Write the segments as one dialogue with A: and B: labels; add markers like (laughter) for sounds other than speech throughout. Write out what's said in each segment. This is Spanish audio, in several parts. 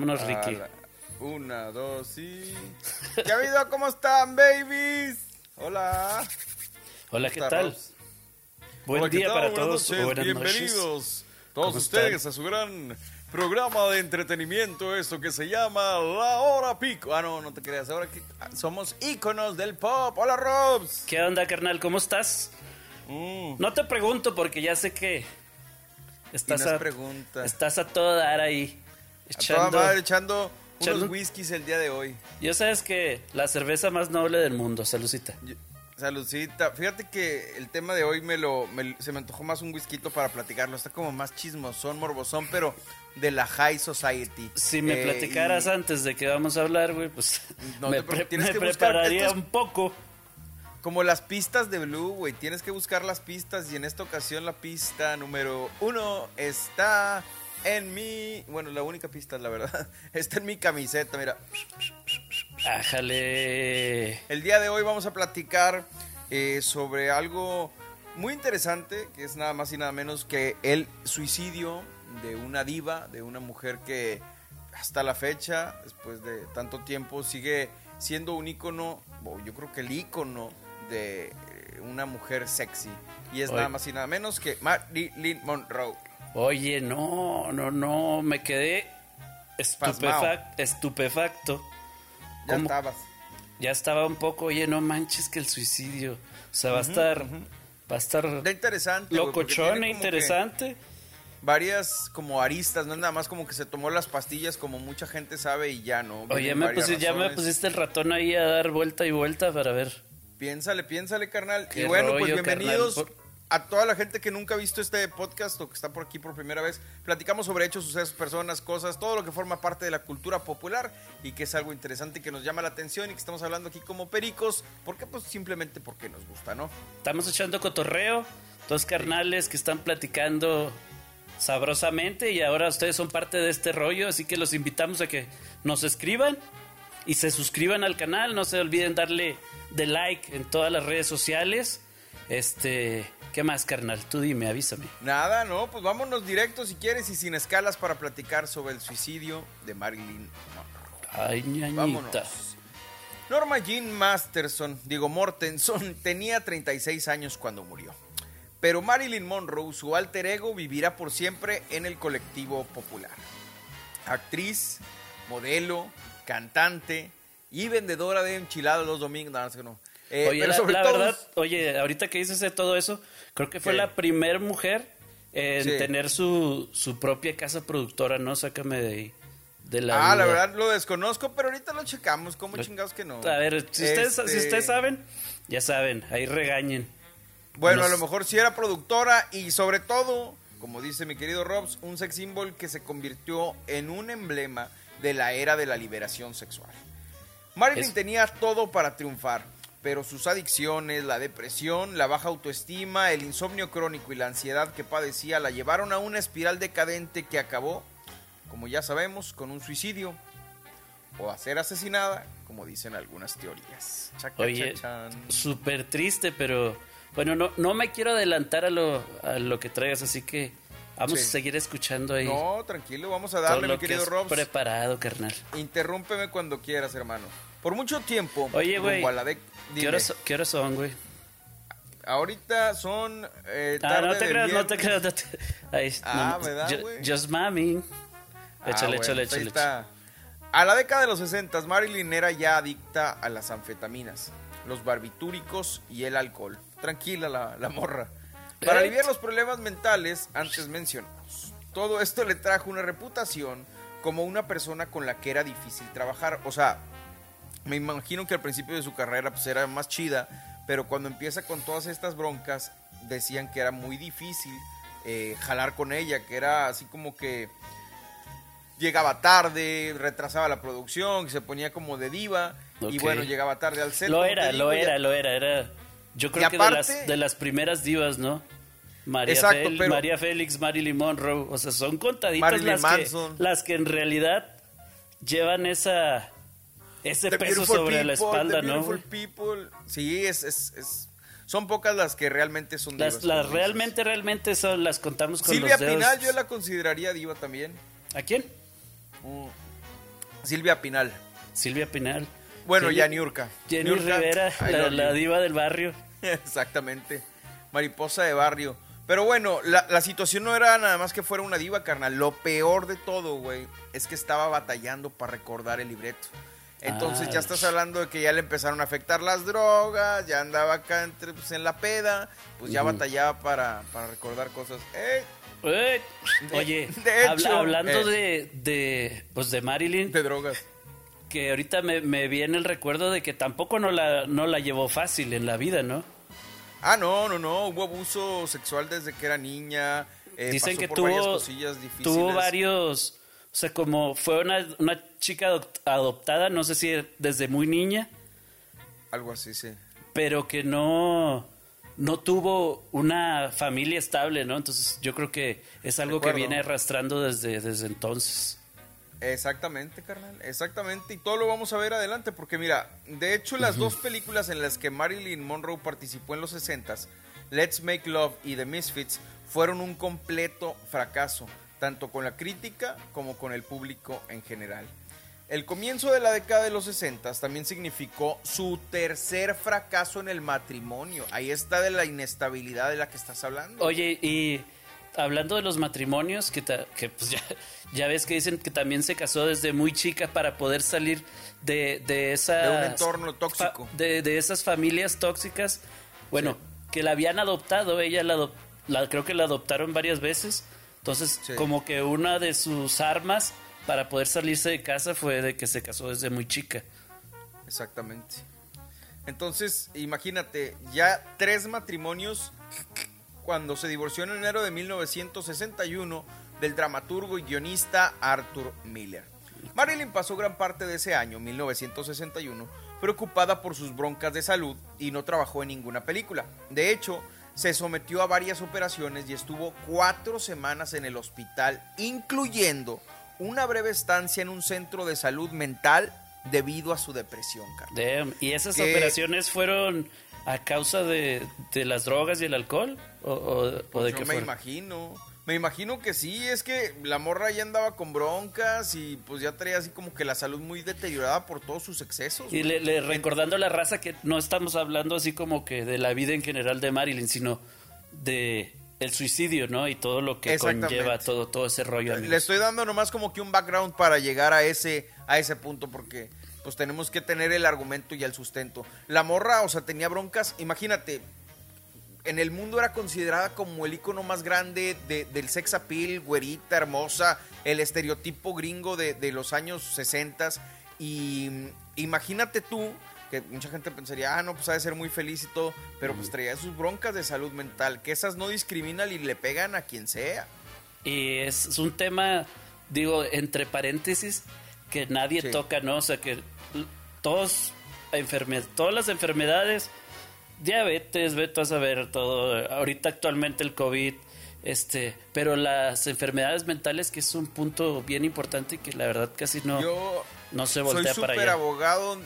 A: Vámonos, Ricky.
B: La- Una, dos y... ¿Qué ha habido? ¿Cómo están, babies? Hola.
A: Hola, ¿qué
B: ¿Cómo
A: tal? Buen
B: Hola, ¿qué
A: día
B: tal?
A: para
B: Buenas
A: todos.
B: noches,
A: buenas noches.
B: Bienvenidos todos
A: ¿Cómo
B: ustedes
A: están?
B: a su gran programa de entretenimiento, esto que se llama La Hora Pico. Ah, no, no te creas. Ahora que somos íconos del pop. Hola, Robs.
A: ¿Qué onda, carnal? ¿Cómo estás?
B: Mm,
A: No te pregunto porque ya sé que estás, a,
B: pregunta.
A: estás a todo dar ahí.
B: A toda
A: Echando.
B: madre echando unos
A: echando-
B: whiskies el día de hoy.
A: Yo sabes que la cerveza más noble del mundo, saludcita.
B: Yo- Saludcita. Fíjate que el tema de hoy me lo, me- se me antojó más un whisky para platicarlo. Está como más chismosón, morbosón, pero de la High Society.
A: Si me
B: Eh,
A: platicaras
B: y
A: antes de que vamos a hablar, güey, pues
B: No (laughs)
A: me, pre-
B: tienes
A: me prepararía un poco.
B: Como las pistas de Blue, güey. Tienes que buscar las pistas y en esta ocasión la pista número uno está en mi... Bueno, la única pista, la verdad. (laughs) Está en mi camiseta, mira.
A: Ájale.
B: El día de hoy vamos a platicar eh, sobre algo muy interesante, que es nada más y nada menos que el suicidio de una diva, de una mujer que hasta la fecha, después de tanto tiempo, sigue siendo un ícono, o yo creo que el ícono de eh, una mujer sexy. Y es nada más y nada menos que Marilyn Monroe.
A: Oye, no, no, no, me quedé estupefac- estupefacto.
B: Ya
A: ¿Cómo?
B: estabas.
A: Ya estaba un poco, oye, no manches que el suicidio. O sea, va a estar, va a estar
B: Está interesante.
A: locochón e interesante.
B: varias como aristas, no es nada más como que se tomó las pastillas como mucha gente sabe y ya no.
A: Oye, me
B: varias
A: pusi- ya me pusiste el ratón ahí a dar vuelta y vuelta para ver.
B: Piénsale, piénsale, carnal.
A: Qué
B: y bueno, pues bienvenidos
A: carnal.
B: A toda la gente que nunca ha visto este podcast o que está por aquí por primera vez. Platicamos sobre hechos, sucesos, personas, cosas, todo lo que forma parte de la cultura popular y que es algo interesante que nos llama la atención y que estamos hablando aquí como pericos. ¿Por qué? Pues simplemente porque nos gusta, ¿no?
A: Estamos echando cotorreo, dos carnales que están platicando sabrosamente y ahora ustedes son parte de este rollo, así que los invitamos a que nos escriban y se suscriban al canal, no se olviden darle de like en todas las redes sociales. Este, ¿qué más, carnal? Tú dime, avísame.
B: Nada, no, pues vámonos directo si quieres y sin escalas para platicar sobre el suicidio de Marilyn Monroe.
A: Ay, ñañita.
B: Vámonos. Norma Jean Masterson, digo Mortenson, (laughs) tenía 36 años cuando murió. Pero Marilyn Monroe, su alter ego, vivirá por siempre en el colectivo popular. Actriz, modelo, cantante y vendedora de enchiladas los domingos. No, no. Eh,
A: Oye,
B: pero
A: la,
B: sobre
A: la
B: todo-
A: verdad, oye, ahorita que dices de todo eso, creo que fue
B: ¿Qué?
A: la primer mujer en
B: Sí.
A: tener su, su propia casa productora, ¿no? Sácame de ahí. De la
B: Ah, la
A: duda.
B: verdad lo desconozco, pero ahorita lo checamos. ¿Cómo
A: Lo-
B: chingados que no?
A: A ver, si ustedes, si
B: Este,
A: ustedes saben, ya saben, ahí regañen.
B: Bueno, a
A: Nos-
B: lo mejor sí era productora y sobre todo, como dice mi querido Robs, un sex symbol que se convirtió en un emblema de la era de la liberación sexual. Marilyn
A: Es-
B: tenía todo para triunfar, pero sus adicciones, la depresión, la baja autoestima, el insomnio crónico y la ansiedad que padecía la llevaron a una espiral decadente que acabó, como ya sabemos, con un suicidio o a ser asesinada, como dicen algunas teorías. Chaca,
A: Oye, súper triste, pero bueno, no, no me quiero adelantar a lo, a lo que traigas, así que vamos
B: Sí.
A: a seguir escuchando ahí
B: No, tranquilo, vamos a
A: todo
B: darle,
A: lo
B: mi
A: que
B: querido
A: has
B: Robs.
A: preparado, carnal.
B: Interrúmpeme cuando quieras, hermano. Por mucho tiempo.
A: Oye, güey, ¿Qué horas, ¿Qué horas son, güey?
B: Ahorita son eh,
A: Ah, no te
B: de
A: creas, no te creas. no te- (laughs) Ahí,
B: Ah,
A: no,
B: ¿verdad, güey?
A: Just mami.
B: Ah,
A: Échale,
B: bueno,
A: échale,
B: pues
A: échale.
B: está. A la década de los 60, Marilyn era ya adicta a las anfetaminas, los barbitúricos y el alcohol. Tranquila la, la morra. Para
A: Eh.
B: aliviar los problemas mentales antes mencionados. Todo esto le trajo una reputación como una persona con la que era difícil trabajar. O sea, me imagino que al principio de su carrera pues era más chida, pero cuando empieza con todas estas broncas decían que era muy difícil eh, jalar con ella, que era así como que llegaba tarde, retrasaba la producción, que se ponía como de diva y bueno, llegaba tarde al set.
A: Lo era,
B: digo,
A: lo
B: ya-
A: era, lo era, era. Yo creo
B: Y
A: que de las, de las primeras divas, ¿no? María,
B: Exacto,
A: Fel-
B: pero-
A: María Félix, Marilyn Monroe, o sea, son contaditas las que, las que en realidad llevan esa ese
B: The
A: peso sobre la
B: People,
A: espalda,
B: The
A: ¿no?
B: Beautiful? People. Sí, es, es, es- son pocas las que realmente son divas.
A: Las, las realmente, realmente son, las contamos con
B: Silvia
A: los dedos.
B: Pinal yo la consideraría diva también.
A: ¿A quién?
B: Mm. Silvia Pinal.
A: Silvia Pinal.
B: Bueno,
A: Jenny-
B: ya Niurka.
A: Jenny
B: Niurka,
A: Rivera, la, la diva del barrio. (laughs)
B: Exactamente. Mariposa de barrio. Pero bueno, la, la situación no era nada más que fuera una diva, carnal. Lo peor de todo, güey, es que estaba batallando para recordar el libreto. Entonces
A: Ah,
B: ya estás hablando de que ya le empezaron a afectar las drogas, ya andaba acá entre, pues, en la peda, pues ya batallaba para, para recordar cosas. ¡Eh!
A: Eh,
B: De-
A: Oye, (laughs)
B: de
A: habla-
B: hecho,
A: hablando
B: eh.
A: de, de, pues de Marilyn,
B: De drogas.
A: que ahorita me, me viene el recuerdo de que tampoco no la, no la llevó fácil en la vida, ¿no?
B: Ah, no, no, no. Hubo abuso sexual desde que era niña. eh,
A: Dicen
B: pasó
A: que
B: por varias
A: tuvo,
B: cosillas difíciles.
A: tuvo varios, sea, como fue una, una chica adop- adoptada, no sé si desde muy niña,
B: Algo así, sí.
A: pero que no, no tuvo una familia estable, ¿no? Entonces yo creo que es algo que viene arrastrando desde, desde entonces.
B: Exactamente, carnal, exactamente. Y todo lo vamos a ver adelante, porque mira, de hecho las dos películas en las que Marilyn Monroe participó en los 60s, Let's Make Love y The Misfits, fueron un completo fracaso, tanto con la crítica como con el público en general. El comienzo de la década de los 60 también significó su tercer fracaso en el matrimonio. Ahí está de la inestabilidad de la que estás hablando.
A: Oye, y hablando de los matrimonios, que, ta- que pues ya, ya ves que dicen que también se casó desde muy chica para poder salir de, de esas...
B: De un entorno tóxico.
A: fa- de, de esas familias tóxicas. Bueno, que la habían adoptado, ella la, la creo que la adoptaron varias veces. Entonces,
B: Sí.
A: como que una de sus armas para poder salirse de casa fue de que se casó desde muy chica.
B: Exactamente. Entonces, imagínate, ya tres matrimonios cuando se divorció en enero de 1961 del dramaturgo y guionista Arthur Miller. Marilyn pasó gran parte de ese año, 1961, preocupada por sus broncas de salud y no trabajó en ninguna película. De hecho, se sometió a varias operaciones y estuvo cuatro semanas en el hospital, incluyendo una breve estancia en un centro de salud mental debido a su depresión, Carlos.
A: Damn. ¿Y esas
B: Que-
A: operaciones fueron a causa de, de las drogas y el alcohol? ¿O, o- o de
B: Pues
A: qué
B: yo me
A: fueron?
B: imagino. Me imagino que sí, es que la morra ya andaba con broncas y pues ya traía así como que la salud muy deteriorada por todos sus excesos.
A: Y le, le- recordando a la raza que no estamos hablando así como que de la vida en general de Marilyn, sino de el suicidio, ¿no? Y todo lo que conlleva todo, todo ese rollo. amigos.
B: Le estoy dando nomás como que un background para llegar a ese, a ese punto porque pues tenemos que tener el argumento y el sustento. La morra, o sea, tenía broncas, imagínate, en el mundo era considerada como el icono más grande de- del sex appeal, güerita, hermosa, el estereotipo gringo de, de los años 60 y mm, imagínate tú que mucha gente pensaría, ah, no, pues ha de ser muy feliz y todo, pero pues traía sus broncas de salud mental, que esas no discriminan y le pegan a quien sea.
A: Y es, es un tema, digo, entre paréntesis, que nadie
B: Sí.
A: toca, ¿no? O sea, que todos, enferme- todas las enfermedades, diabetes, vete a saber todo, ahorita actualmente el COVID, este, pero las enfermedades mentales, que es un punto bien importante que la verdad casi no,
B: Yo
A: no se
B: soy
A: voltea para
B: súper
A: allá.
B: abogado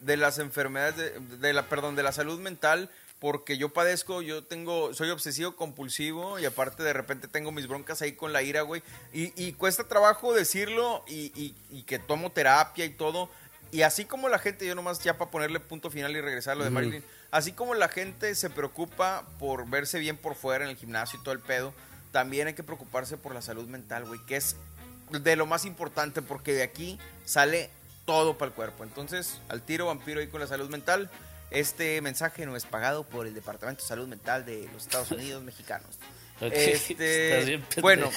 B: de las enfermedades de, de la perdón de la salud mental porque yo padezco yo tengo soy obsesivo compulsivo y aparte de repente tengo mis broncas ahí con la ira güey y, y cuesta trabajo decirlo y, y- y que tomo terapia y todo y así como la gente yo nomás ya para ponerle punto final y regresar a lo de. Marilyn así como la gente se preocupa por verse bien por fuera en el gimnasio y todo el pedo también hay que preocuparse por la salud mental güey que es de lo más importante porque de aquí sale todo para el cuerpo. Entonces, al tiro vampiro ahí con la salud mental. Este mensaje no es pagado por el Departamento de Salud Mental de los Estados (laughs) Unidos mexicanos.
A: Ok, (laughs)
B: Este,
A: bien
B: bueno,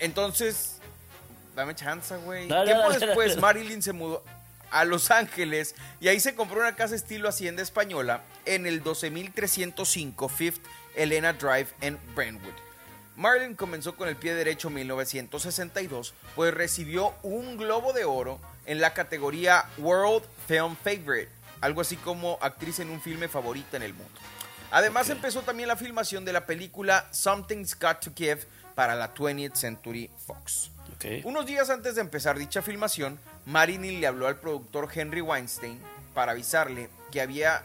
B: entonces, dame chance, güey. Tiempo después. Marilyn se mudó a Los Ángeles y ahí se compró una casa estilo Hacienda Española en el 12305 Fifth Elena Drive en Brentwood. Marilyn comenzó con el pie derecho en 1962, pues recibió un Globo de Oro en la categoría World Film Favorite, algo así como actriz en un filme favorita en el mundo. Además empezó también la filmación de la película Something's Got to Give para la 20th Century Fox.
A: Ok.
B: Unos días antes de empezar dicha filmación, Marilyn le habló al productor Henry Weinstein para avisarle que había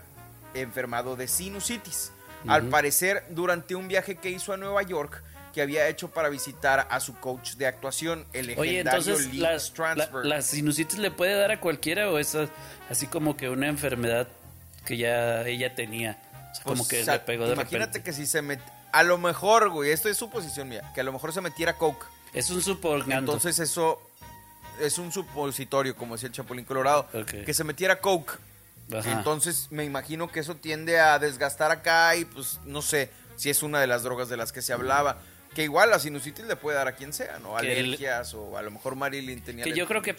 B: enfermado de sinusitis. Al parecer, durante un viaje que hizo a Nueva York, que había hecho para visitar a su coach de actuación, el legendario
A: Oye, entonces
B: Lee
A: la,
B: Strasberg.
A: la sinusitis le puede dar a cualquiera o es así como que una enfermedad que ya ella tenía. O sea, como
B: Pues,
A: que
B: o sea,
A: le pegó de
B: Imagínate
A: repente.
B: que si se met... A lo mejor, güey, esto es suposición mía, que a lo mejor se metiera coke.
A: Es un supongando.
B: Entonces eso es un supositorio, como decía el Chapulín Colorado, que se metiera coke.
A: Ajá.
B: Entonces me imagino que eso tiende a desgastar acá y pues no sé si es una de las drogas de las que se hablaba. Que igual la sinusitis le puede dar a quien sea, ¿no?
A: Que el-
B: Alergias o a lo mejor Marilyn tenía...
A: Que yo creo que,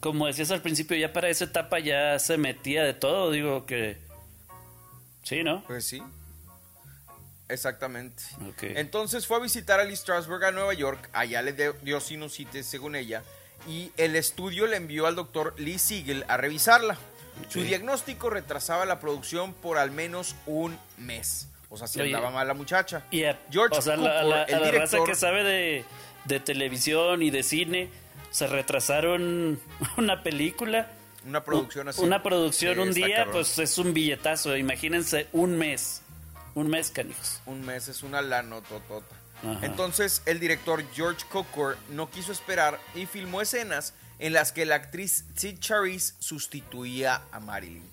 A: como decías al principio, ya para esa etapa ya se metía de todo. Digo que. Sí, ¿no?
B: Pues sí. Exactamente. Entonces fue a visitar a Lee Strasberg a Nueva York. Allá le dio sinusitis, según ella. Y el estudio le envió al doctor Lee Siegel a revisarla. Su diagnóstico retrasaba la producción por al menos un mes. O sea, si andaba mal la muchacha.
A: Y a,
B: George
A: o sea, la,
B: Cukor,
A: la-
B: el
A: a la raza
B: director-
A: que sabe de, de televisión y de cine, se retrasaron (laughs) una película.
B: Una producción así.
A: Una producción
B: Sí,
A: un día,
B: cabrón.
A: pues es un billetazo. Imagínense un mes. Un mes, canijos.
B: Un mes es una lanototota.
A: Ajá.
B: Entonces el director George Cukor no quiso esperar y filmó escenas en las que la actriz Sid Charisse sustituía a Marilyn.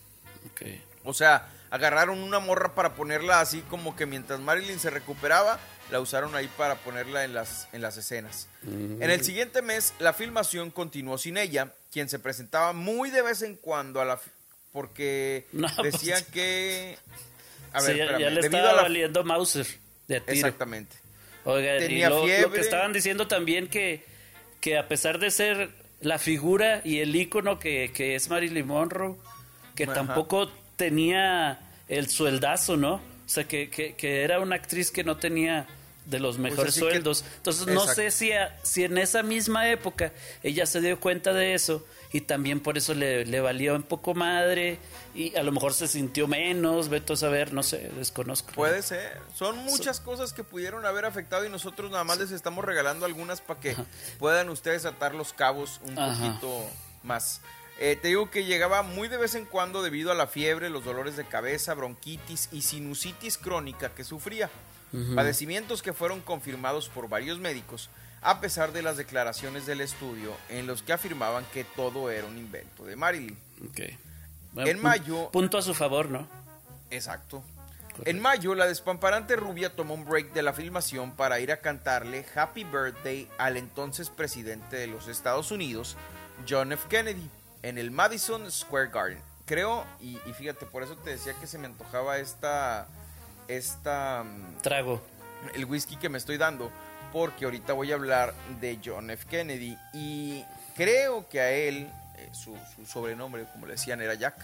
A: Ok.
B: O sea, agarraron una morra para ponerla así como que mientras Marilyn se recuperaba, la usaron ahí para ponerla en las, en las escenas. En el siguiente mes, la filmación continuó sin ella, quien se presentaba muy de vez en cuando a la... Porque (laughs)
A: No,
B: decían
A: pues-
B: que... A
A: Sí,
B: ver,
A: ya,
B: espérame,
A: ya le estaba
B: la-
A: valiendo Mauser de tiro.
B: Exactamente.
A: Oiga,
B: Tenía
A: y lo, lo
B: fiebre.
A: que estaban diciendo también que, que a pesar de ser la figura y el ícono que, que es Marilyn Monroe, que
B: Ajá.
A: tampoco tenía el sueldazo, ¿no? O sea, que, que, que era una actriz que no tenía de los mejores
B: así que-
A: sueldos. Entonces, no sé si, a- si en esa misma época ella se dio cuenta de eso y también por eso le, le valió un poco madre y a lo mejor se sintió menos, veto a saber, no sé, desconozco.
B: Puede ser. Son muchas cosas que pudieron haber afectado y nosotros nada más les estamos regalando algunas para que puedan ustedes atar los cabos un
A: Ajá.
B: poquito más. Eh, te digo que llegaba muy de vez en cuando debido a la fiebre, los dolores de cabeza, bronquitis y sinusitis crónica que sufría. Padecimientos que fueron confirmados por varios médicos, a pesar de las declaraciones del estudio en los que afirmaban que todo era un invento de Marilyn.
A: Ok.
B: En mayo-
A: Punto a su favor, ¿no?
B: Exacto. En mayo, la despamparante rubia tomó un break de la filmación para ir a cantarle Happy Birthday al entonces presidente de los Estados Unidos, John F. Kennedy, en el Madison Square Garden. Creo, y, y fíjate, por eso te decía que se me antojaba esta, esta, mm,
A: Trago.
B: el whisky que me estoy dando, porque ahorita voy a hablar de John F. Kennedy y creo que a él, eh, su, su sobrenombre, como le decían, era Jack.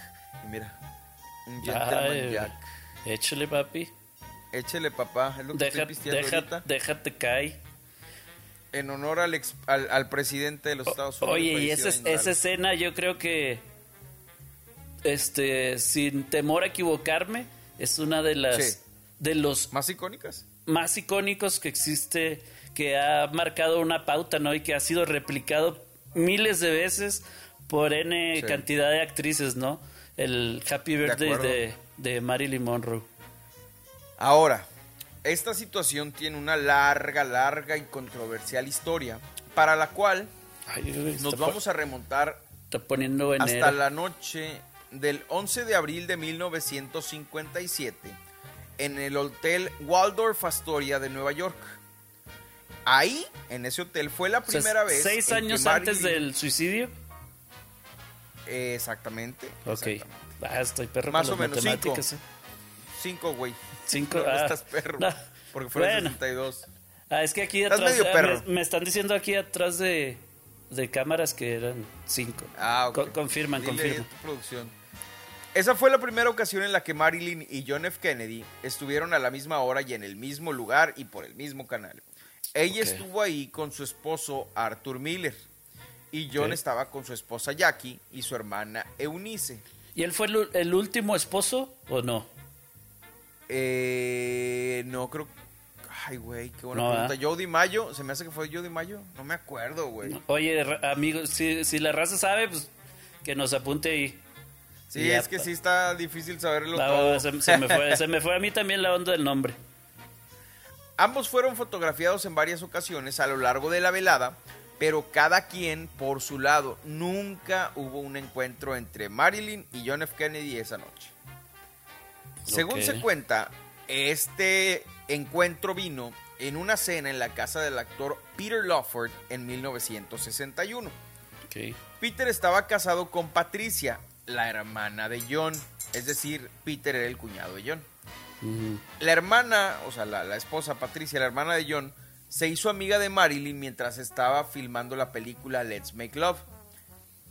B: Y mira, un gentleman
A: Ay,
B: Jack.
A: Échale, papi.
B: Échele, papá, es lo que
A: Deja-
B: estoy ahorita.
A: déjate caer.
B: En honor al, ex- al, al presidente de los Estados Unidos.
A: Oye, y ese- esa escena yo creo que, este, sin temor a equivocarme, es una de las,
B: Sí.
A: de los
B: ¿Más icónicas?
A: Más icónicos que existe, que ha marcado una pauta, ¿no? Y que ha sido replicado miles de veces por N
B: Sí.
A: cantidad de actrices, ¿no? El Happy Birthday de, de Marilyn Monroe.
B: Ahora, esta situación tiene una larga, larga y controversial historia, para la cual
A: Ay,
B: nos vamos a remontar
A: poniendo
B: hasta la noche del 11 de abril de 1957 en el Hotel Waldorf Astoria de Nueva York. Ahí, en ese hotel, fue la
A: O sea,
B: primera vez.
A: Seis años antes del suicidio.
B: Eh, Exactamente.
A: Ok.
B: exactamente.
A: Ah, estoy perro
B: Más
A: con
B: o menos, cinco.
A: ¿eh?
B: Cinco, güey.
A: Cinco,
B: No, no
A: ah,
B: estás perro.
A: no.
B: Porque fueron
A: Bueno.
B: 62.
A: Ah, es que aquí
B: Estás
A: atrás
B: medio
A: ah,
B: perro.
A: Me, me están diciendo aquí atrás de, de cámaras que eran cinco.
B: Ah, ok.
A: Co- confirman,
B: Dile
A: confirman.
B: tu producción. Esa fue la primera ocasión en la que Marilyn y John F. Kennedy estuvieron a la misma hora y en el mismo lugar y por el mismo canal. Ella estuvo ahí con su esposo Arthur Miller y John estaba con su esposa Jackie y su hermana Eunice.
A: ¿Y él fue el, último esposo o no?
B: Eh, no creo. Ay, güey, qué buena
A: No,
B: pregunta.
A: ¿verdad?
B: Jody Mayo, se me hace que fue Jody Mayo. No me acuerdo, güey.
A: Oye, ra- amigo, si, si la raza sabe, pues que nos apunte ahí.
B: Sí,
A: Ya,
B: es que sí está difícil saberlo todo.
A: se, se me fue, se me fue a mí también la onda del nombre.
B: Ambos fueron fotografiados en varias ocasiones a lo largo de la velada, pero cada quien por su lado. Nunca hubo un encuentro entre Marilyn y John F. Kennedy esa noche. Según se cuenta, este encuentro vino en una cena en la casa del actor Peter Lawford en 1961.
A: Ok.
B: Peter estaba casado con Patricia, la hermana de John, es decir, Peter era el cuñado de John. La hermana, o sea, la, la esposa Patricia, la hermana de John, se hizo amiga de Marilyn mientras estaba filmando la película Let's Make Love.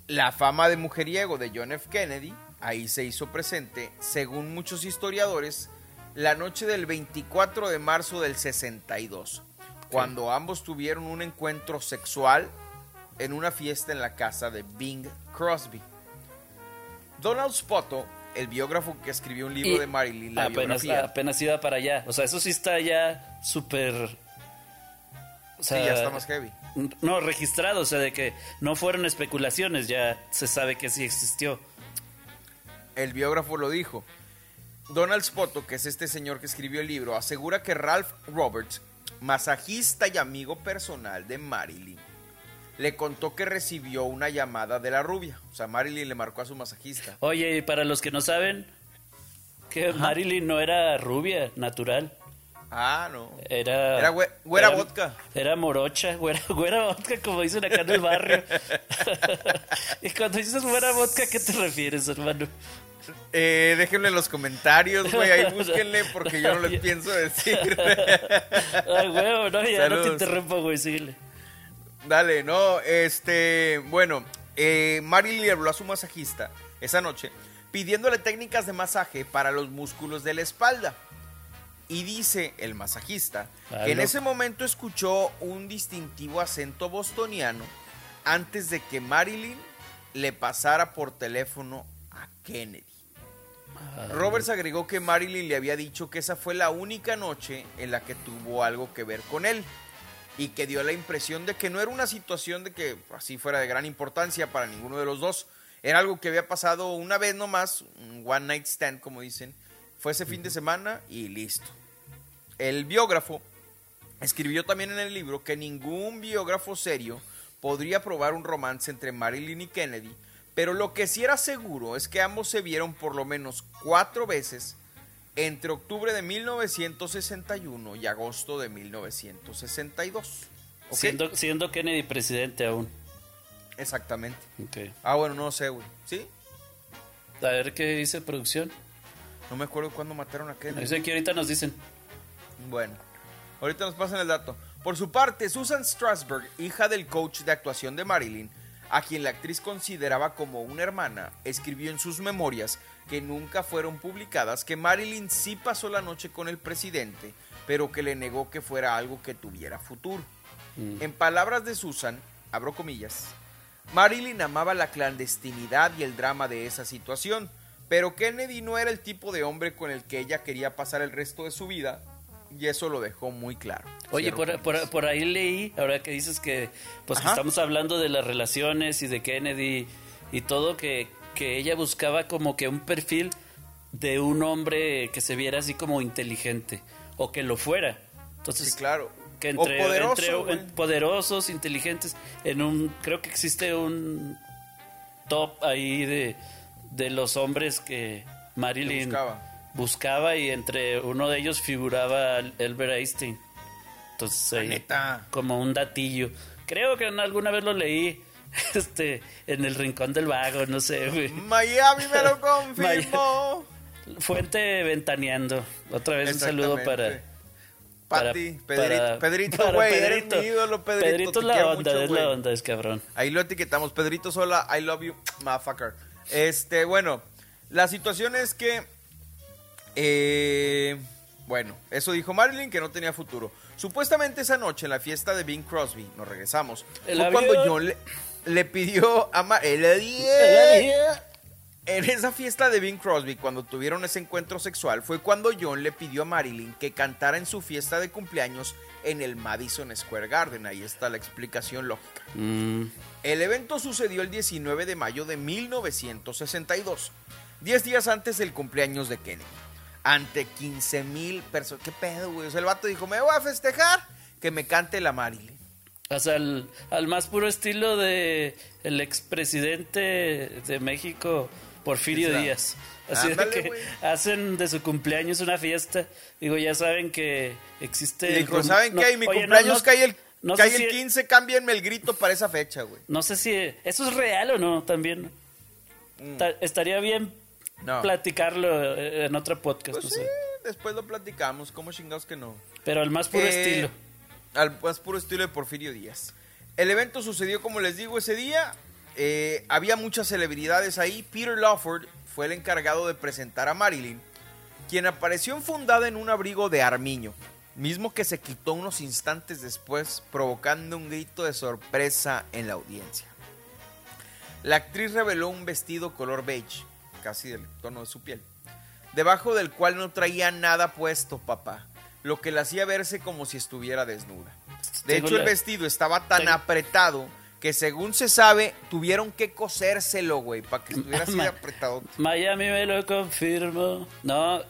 B: La fama de mujeriego de John F. Kennedy ahí se hizo presente, según muchos historiadores, la noche del 24 de marzo del 62, cuando ambos tuvieron un encuentro sexual en una fiesta en la casa de Bing Crosby. Donald Spoto, el biógrafo que escribió un libro
A: Y
B: de Marilyn, la
A: apenas,
B: biografía,
A: apenas iba para allá. O sea, eso sí está ya súper. O
B: sí, ya está más heavy.
A: No, registrado, o sea, de que no fueron especulaciones, ya se sabe que sí existió.
B: El biógrafo lo dijo. Donald Spoto, que es este señor que escribió el libro, asegura que Ralph Roberts, masajista y amigo personal de Marilyn, le contó que recibió una llamada de la rubia. O sea, Marilyn le marcó a su masajista.
A: Oye, y para los que no saben, que Marilyn no era rubia, natural.
B: Ah, no.
A: Era.
B: Era güe- güera vodka.
A: Era morocha, güera, (laughs) güera vodka, como dicen acá en el barrio. (laughs) y cuando dices güera vodka, ¿a qué te refieres, hermano?
B: Eh, déjenle en los comentarios, güey. Ahí búsquenle porque yo no les (laughs) pienso decir.
A: Ay, huevo, no, ya no te interrumpo, güey, síguele.
B: Dale, no, este, bueno, eh, Marilyn le habló a su masajista esa noche pidiéndole técnicas de masaje para los músculos de la espalda. Y dice el masajista
A: Ah,
B: que en
A: no.
B: ese momento escuchó un distintivo acento bostoniano antes de que Marilyn le pasara por teléfono a Kennedy.
A: Ah,
B: Roberts agregó que Marilyn le había dicho que esa fue la única noche en la que tuvo algo que ver con él y que dio la impresión de que no era una situación de que así fuera de gran importancia para ninguno de los dos. Era algo que había pasado una vez nomás, un one night stand como dicen. Fue ese fin de semana y listo. El biógrafo escribió también en el libro que ningún biógrafo serio podría probar un romance entre Marilyn y Kennedy, pero lo que sí era seguro es que ambos se vieron por lo menos cuatro veces entre octubre de 1961 y agosto de 1962. ¿Ok?
A: Siendo, siendo Kennedy presidente aún.
B: Exactamente. Ah, bueno, no sé, güey. ¿Sí?
A: A ver qué dice producción.
B: No me acuerdo cuándo mataron a Kennedy.
A: Dice que ahorita nos dicen.
B: Bueno, ahorita nos pasan el dato. Por su parte, Susan Strasberg, hija del coach de actuación de Marilyn, a quien la actriz consideraba como una hermana, escribió en sus memorias, que nunca fueron publicadas, que Marilyn sí pasó la noche con el presidente, pero que le negó que fuera algo que tuviera futuro.
A: Mm.
B: En palabras de Susan, abro comillas, Marilyn amaba la clandestinidad y el drama de esa situación, pero Kennedy no era el tipo de hombre con el que ella quería pasar el resto de su vida, y eso lo dejó muy claro.
A: Oye, por, por, por ahí leí, ahora que dices que, pues que estamos hablando de las relaciones y de Kennedy y todo, que, que ella buscaba como que un perfil de un hombre que se viera así como inteligente o que lo fuera. Entonces,
B: Sí, claro.
A: que
B: O
A: entre,
B: poderoso,
A: entre-
B: güey.
A: en- poderosos, inteligentes, en un, creo que existe un top ahí de, de los hombres que Marilyn
B: buscaba.
A: Buscaba y entre uno de ellos figuraba Albert Einstein. Entonces,
B: neta.
A: como un datillo. Creo que alguna vez lo leí (laughs) este en el rincón del vago, no sé, güey.
B: Miami me lo (laughs) confirmó.
A: Fuente ventaneando. Otra vez un saludo para.
B: Pati,
A: para-
B: Pedrito, güey, eres
A: Pedrito.
B: mi ídolo, Pedrito.
A: Pedrito es la onda,
B: mucho,
A: es la onda, es cabrón.
B: Ahí lo etiquetamos. Pedrito Sola, I love you, motherfucker. Este, bueno, la situación es que. Eh, bueno, eso dijo Marilyn que no tenía futuro. Supuestamente esa noche en la fiesta de Bing Crosby, nos regresamos. Fue cuando le, le pidió a Marilyn. En esa fiesta de Bing Crosby, cuando tuvieron ese encuentro sexual, fue cuando John le pidió a Marilyn que cantara en su fiesta de cumpleaños en el Madison Square Garden. Ahí está la explicación lógica.
A: Mm,
B: El evento sucedió el 19 de mayo de 1962, 10 días antes del cumpleaños de Kennedy. Ante 15 mil personas. ¿Qué pedo, güey? O sea, el vato dijo, me voy a festejar que me cante la Marilyn.
A: O sea, al, al más puro estilo de el expresidente de México, Porfirio
B: Exacto.
A: Díaz. Así de
B: Ándale,
A: que
B: güey.
A: hacen de su cumpleaños una fiesta. Digo, ya saben que existe...
B: Y dijo, ¿saben
A: no,
B: qué? Mi
A: oye, no,
B: cumpleaños
A: no-
B: cae el,
A: no
B: cae el
A: si-
B: 15, cámbienme el grito para esa fecha, güey.
A: No sé si eso es real o no también. Ta- Estaría bien
B: Mm. No.
A: platicarlo eh, en otro podcast,
B: Pues
A: no
B: sí,
A: sé.
B: después lo platicamos, como chingados que no.
A: Pero al más puro
B: Eh,
A: estilo.
B: Al más puro estilo de Porfirio Díaz. El evento sucedió, como les digo, ese día. Eh, había muchas celebridades ahí. Peter Lawford fue el encargado de presentar a Marilyn, quien apareció enfundada en un abrigo de armiño, mismo que se quitó unos instantes después, provocando un grito de sorpresa en la audiencia. La actriz reveló un vestido color beige, casi del tono de su piel, debajo del cual no traía nada puesto, papá, lo que la hacía verse como si estuviera desnuda. De hecho, el vestido estaba tan apretado que según se sabe, tuvieron que cosérselo, güey, para que estuviera así apretado.
A: Miami me lo confirmo. No,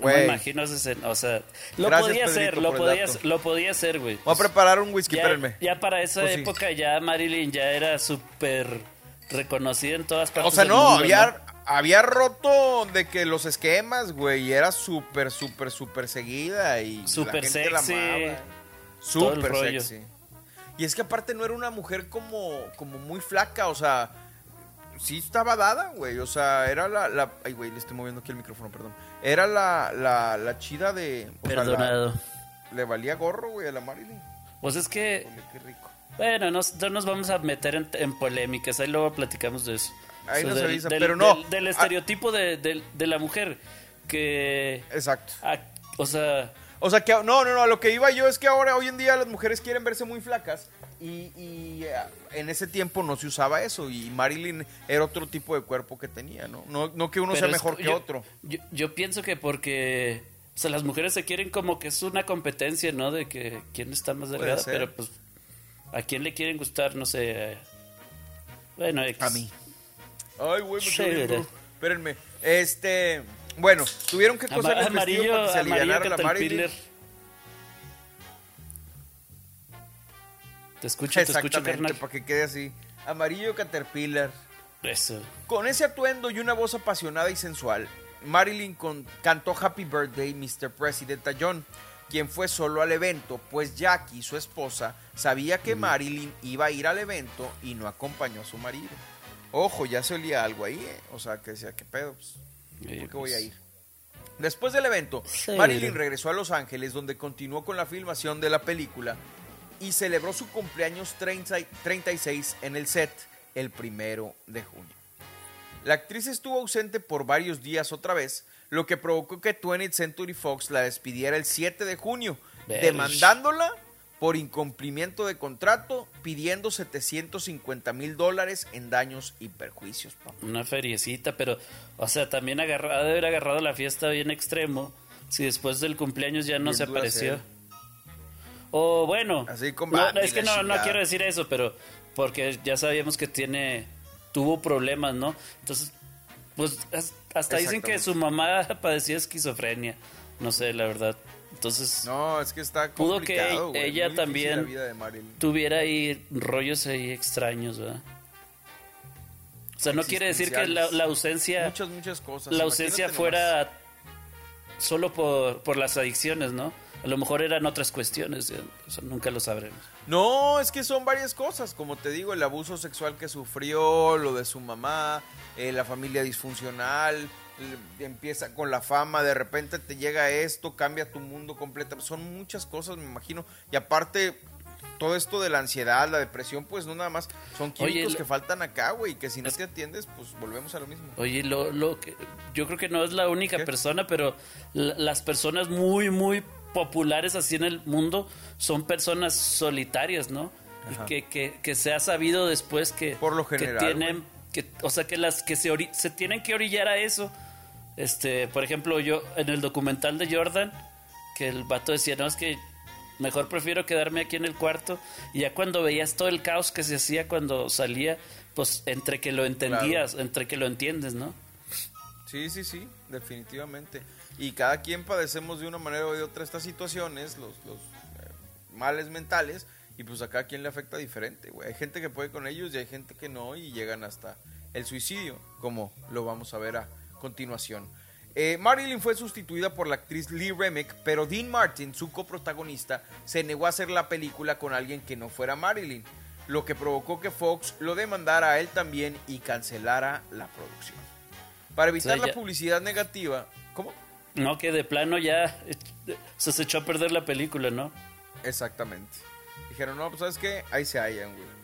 A: me imagino escena. O sea, lo
B: Gracias,
A: podía hacer, lo podía,
B: dato.
A: lo podía hacer, güey.
B: Voy a preparar un whisky,
A: ya,
B: espérenme.
A: ya para esa
B: Pues sí.
A: época ya Marilyn ya era súper reconocida en todas partes
B: O sea,
A: del
B: no,
A: mundo,
B: había, había roto de que los esquemas, güey, y era súper, súper, súper seguida y la gente la
A: sexy.
B: amaba.
A: Todo el
B: Súper sexy. Y es que aparte no era una mujer como, como muy flaca, o sea, sí estaba dada, güey, o sea, era la, la- ay, güey, le estoy moviendo aquí el micrófono, perdón. Era la, la, la chida de... o sea, la-
A: Perdonado.
B: le valía gorro, güey, a la Marilyn.
A: Pues es que,
B: qué rico.
A: bueno, no, no nos vamos a meter en, en polémicas, ahí luego platicamos de eso.
B: Ahí nos
A: del,
B: avisan,
A: del-
B: pero no.
A: Del, del
B: Ah.
A: estereotipo de, de- de la mujer, que,
B: Exacto.
A: ah, o sea,
B: O sea que no, no, no, a lo que iba yo es que ahora hoy en día las mujeres quieren verse muy flacas y, y, eh, en ese tiempo no se usaba eso y Marilyn era otro tipo de cuerpo que tenía, ¿no? No, no que uno
A: Pero
B: sea
A: es-
B: mejor que
A: yo-
B: otro.
A: Yo, yo pienso que porque, o sea, las mujeres se quieren como que es una competencia, ¿no? De que quién está más delgada, pero pues, ¿a quién le quieren gustar? No sé. Bueno, X.
B: A mí. Ay, güey, me quedé. Espérenme. Este, bueno, tuvieron que coser el
A: amarillo,
B: para que se alivianara la Marilyn.
A: Caterpillar. Te escucho, te escucho, carnal.
B: para que quede así. Amarillo Caterpillar.
A: Eso.
B: Con ese atuendo y una voz apasionada y sensual, Marilyn con- cantó Happy Birthday, Mr. President a John, quien fue solo al evento, pues Jackie, su esposa, sabía que Marilyn iba a ir al evento y no acompañó a su marido. Ojo, ya se olía algo ahí, ¿eh? O sea, que decía, ¿qué pedo? Pues, ¿Por qué voy a ir? Después del evento,
A: Sí.
B: Marilyn regresó a Los Ángeles, donde continuó con la filmación de la película y celebró su cumpleaños 30 y- 36 en el set el primero de junio. La actriz estuvo ausente por varios días otra vez, lo que provocó que 20th Century Fox la despidiera el 7 de junio, demandándola por incumplimiento de contrato, pidiendo 750 mil dólares en daños y perjuicios. papá.
A: Una feriecita, pero, o sea, también agarra, ha de haber agarrado la fiesta bien extremo. Si después del cumpleaños ya no
B: Bien
A: se apareció.
B: ser.
A: O bueno,
B: Así
A: no, es que no, no quiero decir eso, pero porque ya sabíamos que tiene, tuvo problemas, ¿no? Entonces, pues as- hasta dicen que su mamá (laughs) padecía esquizofrenia. No sé, la verdad. Entonces,
B: No, es que está
A: Pudo que ella también- tuviera ahí rollos ahí extraños, ¿verdad? O sea, no quiere decir que la, la ausencia...
B: Muchas, muchas cosas.
A: la ausencia
B: Imagínate
A: fuera solo por, por las adicciones, ¿no? A lo mejor eran otras cuestiones, nunca lo sabremos.
B: No, es que son varias cosas. Como te digo, el abuso sexual que sufrió, lo de su mamá, eh, la familia disfuncional, empieza con la fama, de repente te llega esto, cambia tu mundo completo. Son muchas cosas, me imagino. Y aparte, todo esto de la ansiedad, la depresión, pues no nada más. Son químicos que faltan acá, güey. Que si no te atiendes, pues volvemos a lo mismo.
A: Oye, lo, lo que, yo creo que no es la única
B: ¿Qué?
A: persona, pero la- las personas muy, muy populares así en el mundo son personas solitarias, ¿no? Que, que, que se ha sabido después que,
B: Por lo
A: que
B: general,
A: tienen, que, o sea, que las que se, ori- se tienen que orillar a eso. Este, por ejemplo, yo en el documental de Jordan, que el vato decía, no, es que mejor prefiero quedarme aquí en el cuarto. Y ya cuando veías todo el caos que se hacía cuando salía, pues entre que lo entendías, entre que lo entiendes, ¿no?
B: Sí, sí, sí, definitivamente. y cada quien padecemos de una manera o de otra estas situaciones, los, los eh, males mentales, y pues a cada quien le afecta diferente, güey. Hay gente que puede con ellos y hay gente que no y llegan hasta el suicidio, como lo vamos a ver a continuación. Eh, Marilyn fue sustituida por la actriz Lee Remick, pero Dean Martin, su coprotagonista, se negó a hacer la película con alguien que no fuera Marilyn, lo que provocó que Fox lo demandara a él también y cancelara la producción. Para evitar la publicidad negativa, ¿cómo?
A: No, que de plano ya se echó a perder la película, ¿no?
B: Exactamente. Dijeron, no, pues sabes qué, ahí se hallan, güey.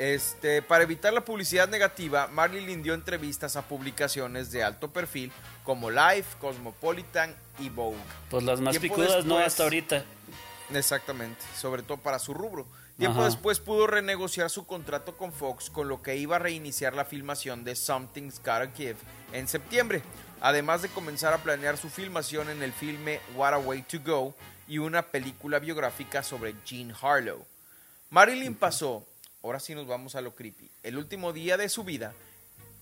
B: Este, para evitar la publicidad negativa, Marilyn dio entrevistas a publicaciones de alto perfil como Life, Cosmopolitan y Vogue.
A: Pues las más picudas, no hasta ahorita.
B: Exactamente, sobre todo para su rubro. Tiempo después pudo renegociar su contrato con Fox, con lo que iba a reiniciar la filmación de Something's Gotta Give en septiembre, además de comenzar a planear su filmación en el filme What a Way to Go y una película biográfica sobre Jean Harlow. Marilyn pasó ahora sí nos vamos a lo creepy. El último día de su vida,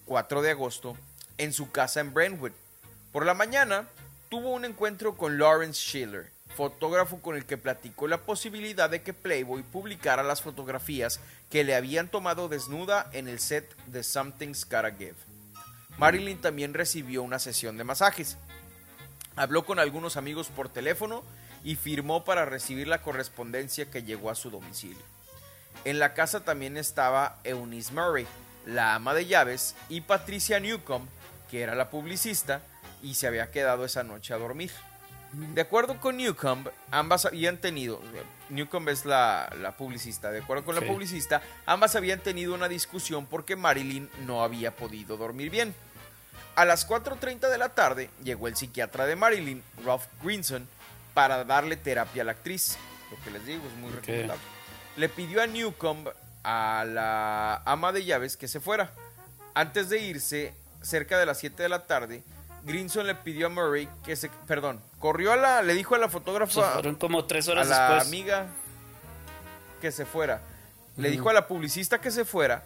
B: 4 de agosto, en su casa en Brentwood. Por la mañana, tuvo un encuentro con Lawrence Schiller, fotógrafo con el que platicó la posibilidad de que Playboy publicara las fotografías que le habían tomado desnuda en el set de Something's Gotta Give. Marilyn también recibió una sesión de masajes. Habló con algunos amigos por teléfono y firmó para recibir la correspondencia que llegó a su domicilio. En la casa también estaba Eunice Murray, la ama de llaves, y Patricia Newcomb, que era la publicista, y se había quedado esa noche a dormir. De acuerdo con Newcomb, ambas habían tenido, Newcomb es la, publicista, de acuerdo con la publicista, ambas habían tenido una discusión porque Marilyn no había podido dormir bien. A las 4.30 de la tarde llegó el psiquiatra de Marilyn, Ralph Greenson, para darle terapia a la actriz. Lo que les digo es muy recomendable le pidió a Newcomb, a la ama de llaves, que se fuera. Antes de irse, cerca de las 7 de la tarde, Grinson le pidió a Murray que se... Perdón, corrió a la... Le dijo a la fotógrafa...
A: fueron como tres horas
B: a la amiga que se fuera. Le dijo a la publicista que se fuera.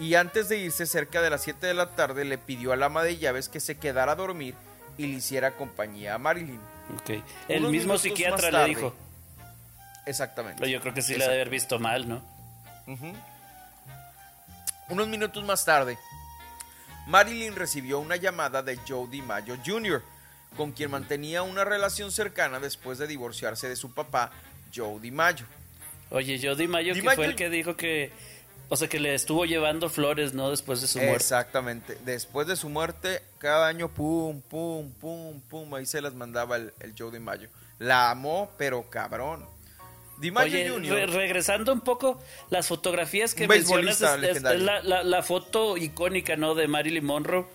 B: Y antes de irse, cerca de las 7 de la tarde, le pidió al ama de llaves que se quedara a dormir y le hiciera compañía a Marilyn.
A: Okay. El mismo psiquiatra le dijo.
B: Exactamente.
A: Pero yo creo que sí la debe haber visto mal, ¿no?
B: Unos minutos más tarde, Marilyn recibió una llamada de Joe DiMaggio Jr., con quien mantenía una relación cercana después de divorciarse de su papá, Joe DiMaggio.
A: Oye, Joe DiMaggio, que fue el que dijo que, o sea, que le estuvo llevando flores, ¿no? Después de su muerte.
B: Exactamente. Después de su muerte, cada año, pum, pum, pum, pum, ahí se las mandaba el, el Joe DiMaggio. La amó, pero cabrón.
A: Oye, regresando un poco, las fotografías que mencionas es, la, foto icónica, ¿no? De Marilyn Monroe,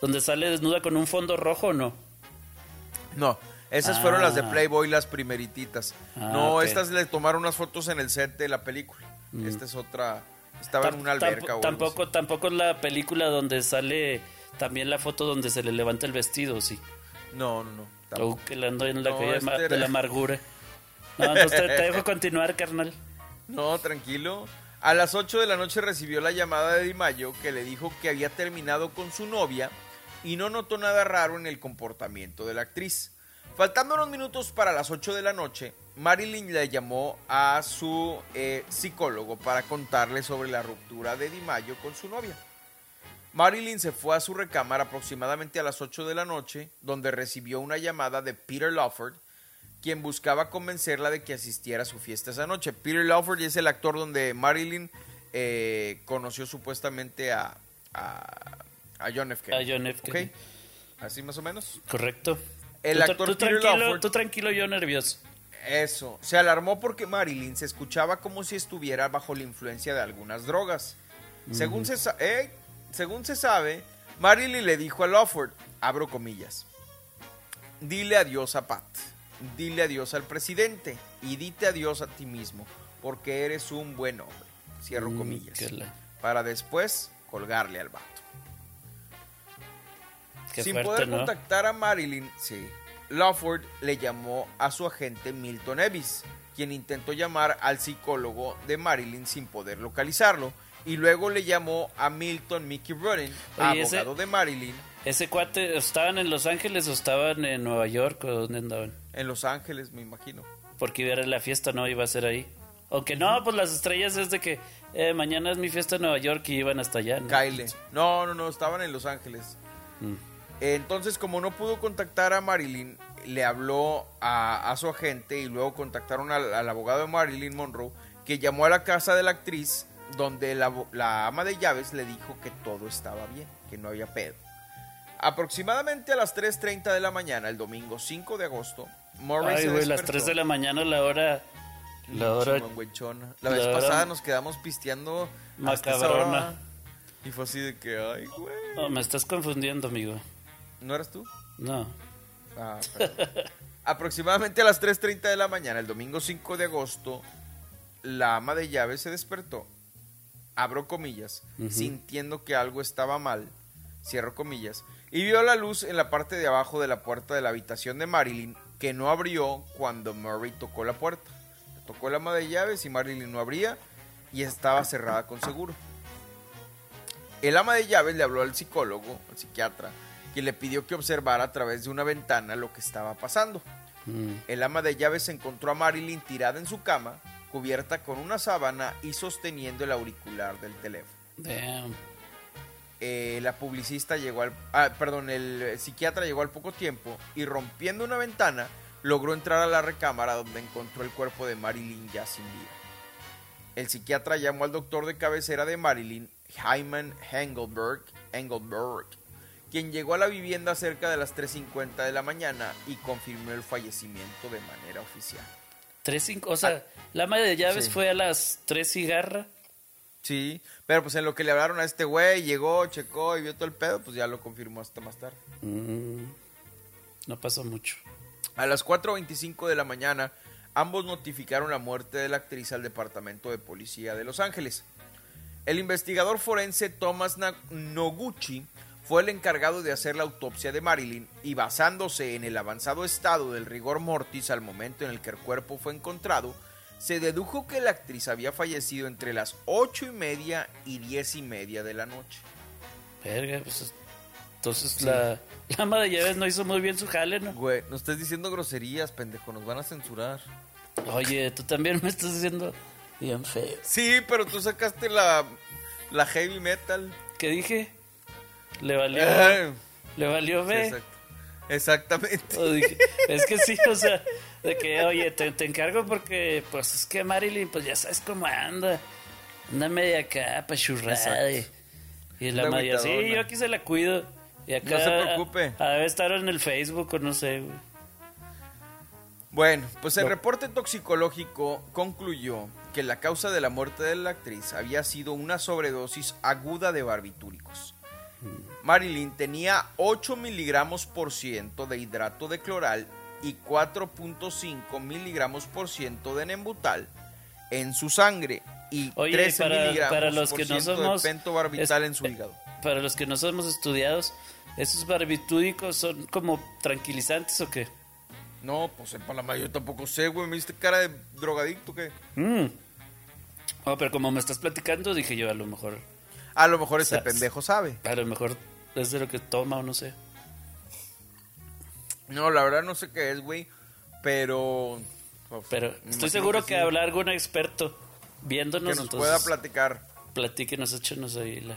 A: donde sale desnuda con un fondo rojo, ¿no?
B: No, esas fueron las de ah. Playboy, las primerititas. Ah, no, estas le tomaron unas fotos en el set de la película. Mm. Esta es otra, estaba en una alberca.
A: tampoco, tampoco es la película donde sale también la foto donde se le levanta el vestido, sí.
B: No, no, no.
A: O que en la calle este de la amargura. (laughs) No, te, dejo continuar, carnal.
B: No, tranquilo. A las 8 de la noche recibió la llamada de Di Mayo que le dijo que había terminado con su novia y no notó nada raro en el comportamiento de la actriz. Faltando unos minutos para las 8 de la noche, Marilyn le llamó a su eh, psicólogo para contarle sobre la ruptura de Di Mayo con su novia. Marilyn se fue a su recámara aproximadamente a las 8 de la noche, donde recibió una llamada de Peter Lawford, quien buscaba convencerla de que asistiera a su fiesta esa noche. Peter Lawford es el actor donde Marilyn eh, conoció supuestamente a, a, John F.
A: Kennedy. A John F. Kennedy.
B: Así más o menos.
A: Correcto. El actor tú, Peter tranquilo, Lawford, tú tranquilo, yo nervioso.
B: Eso. Se alarmó porque Marilyn se escuchaba como si estuviera bajo la influencia de algunas drogas. Según, se, eh, según se sabe, Marilyn le dijo a Lawford, abro comillas, dile adiós a Pat dile adiós al presidente y dite adiós a ti mismo, porque eres un buen hombre. Cierro mm, comillas. Para después colgarle al vato. Sin poder contactar a Marilyn, sí, Lawford le llamó a su agente Milton Evis, quien intentó llamar al psicólogo de Marilyn sin poder localizarlo, y luego le llamó a Milton Mickey Running, abogado de Marilyn,
A: ese cuate, ¿estaban en Los Ángeles o estaban en Nueva York o dónde andaban?
B: En Los Ángeles, me imagino.
A: Porque iba a la fiesta, no iba a ser ahí. O que no, pues las estrellas es de que eh, mañana es mi fiesta en Nueva York y iban hasta allá. ¿no?
B: Kyle. No, no, no, estaban en Los Ángeles.
A: Mm.
B: Entonces, como no pudo contactar a Marilyn, le habló a, a su agente y luego contactaron al, al abogado de Marilyn Monroe, que llamó a la casa de la actriz, donde la, la ama de llaves le dijo que todo estaba bien, que no había pedo. Aproximadamente a las 3.30 de la mañana, el domingo 5 de agosto, Murray
A: Ay, güey, las
B: despertó.
A: 3 de la mañana, la hora. La hora.
B: La
A: la
B: vez
A: hora-
B: pasada nos quedamos pisteando
A: Macabrona.
B: Y fue así de que, ay, güey.
A: Oh, me estás confundiendo, amigo.
B: ¿No eras tú?
A: No.
B: Ah. Aproximadamente a las 3.30 de la mañana, el domingo 5 de agosto, la ama de llaves se despertó, abro comillas,
A: Ujú.
B: sintiendo que algo estaba mal, cierro comillas, y vio la luz en la parte de abajo de la puerta de la habitación de Marilyn, que no abrió cuando Murray tocó la puerta. Tocó la ama de llaves y Marilyn no abría y estaba cerrada con seguro. El ama de llaves le habló al psicólogo, al psiquiatra, quien le pidió que observara a través de una ventana lo que estaba pasando.
A: Mm.
B: El ama de llaves encontró a Marilyn tirada en su cama, cubierta con una sábana y sosteniendo el auricular del teléfono.
A: Damn.
B: Eh, la publicista llegó al... ah, perdón, el psiquiatra llegó al poco tiempo y rompiendo una ventana logró entrar a la recámara donde encontró el cuerpo de Marilyn ya sin vida. El psiquiatra llamó al doctor de cabecera de Marilyn, Hyman Engelberg, Engelberg, quien llegó a la vivienda cerca de las 3.50 de la mañana y confirmó el fallecimiento de manera oficial.
A: Tres cinco, o sea, la ama de llaves
B: Sí.
A: fue a las 3 cigarra.
B: Sí, pero pues en lo que le hablaron a este güey, llegó, checó y vio todo el pedo, pues ya lo confirmó hasta más tarde.
A: Mm. No pasó mucho.
B: A las 4.25 de la mañana, ambos notificaron la muerte de la actriz al Departamento de Policía de Los Ángeles. El investigador forense Thomas Noguchi fue el encargado de hacer la autopsia de Marilyn y basándose en el avanzado estado del rigor mortis al momento en el que el cuerpo fue encontrado, se dedujo que la actriz había fallecido entre las ocho y media y diez y media de la noche.
A: Verga, pues. Entonces la, la ama de llaves no hizo muy bien su jale, ¿no?
B: Güey, no estés diciendo groserías, pendejo, nos van a censurar.
A: Oye, tú también me estás diciendo bien feo.
B: Sí, pero tú sacaste la, la heavy metal.
A: ¿Qué dije? Le valió, le valió
B: sí,
A: B.
B: exacto. Exactamente.
A: Es que sí, o sea, de que, oye, te, te encargo porque, pues es que Marilyn, pues ya sabes cómo anda. Anda media acá, pachurrada. Y, y la María, sí, yo aquí se la cuido. Y acá,
B: No se preocupe.
A: A, debe estar en el Facebook o no sé, güey.
B: Bueno, pues el
A: No.
B: reporte toxicológico concluyó que la causa de la muerte de la actriz había sido una sobredosis aguda de barbitúricos. Marilyn tenía 8 miligramos por ciento de hidrato de cloral y 4.5 miligramos por ciento de nembutal en su sangre y
A: Oye,
B: 13
A: para-
B: miligramos
A: para los
B: por
A: que no
B: ciento
A: somos-
B: de pentobarbital
A: es-
B: en su hígado.
A: Para los que no somos estudiados, ¿esos barbitúricos son como tranquilizantes o qué?
B: No, pues sepa la madre, yo tampoco sé, güey. ¿Me diste cara de drogadicto qué?
A: Mm. Oh, pero como me estás platicando, dije yo, a lo mejor,
B: A lo mejor este
A: Sas.
B: pendejo sabe.
A: a lo mejor es de lo que toma o no sé.
B: No, la verdad no sé qué es, güey. Pero.
A: Pero estoy seguro que,
B: sí,
A: habla algún experto viéndonos,
B: Que nos
A: entonces
B: pueda platicar.
A: platíquenos, échenos ahí la...